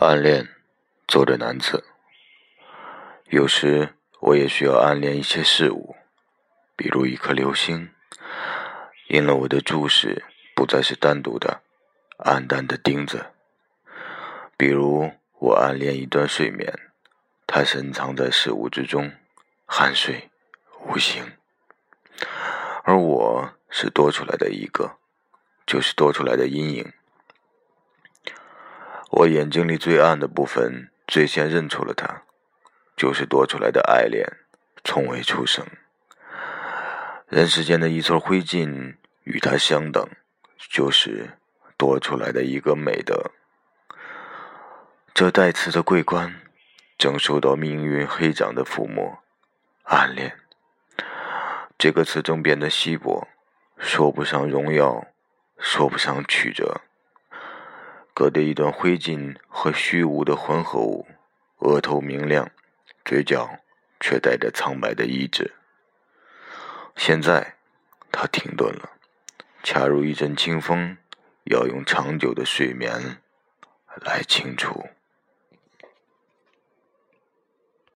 暗恋，作者男子。有时我也需要暗恋一些事物，比如一颗流星，因了我的注视不再是单独的、暗淡的钉子；比如我暗恋一段睡眠，它深藏在事物之中，酣睡无形，而我是多出来的一个，就是多出来的阴影。我眼睛里最暗的部分，最先认出了他，就是多出来的爱恋，从未出生。人世间的一撮灰烬，与他相等，就是多出来的一个美德。这带刺的桂冠，正受到命运黑掌的抚摸。暗恋，这个词正变得稀薄，说不上荣耀，说不上曲折。隔着一段灰烬和虚无的混合物，额头明亮，嘴角却带着苍白的意志。现在，他停顿了，恰如一阵清风，要用长久的睡眠来清除。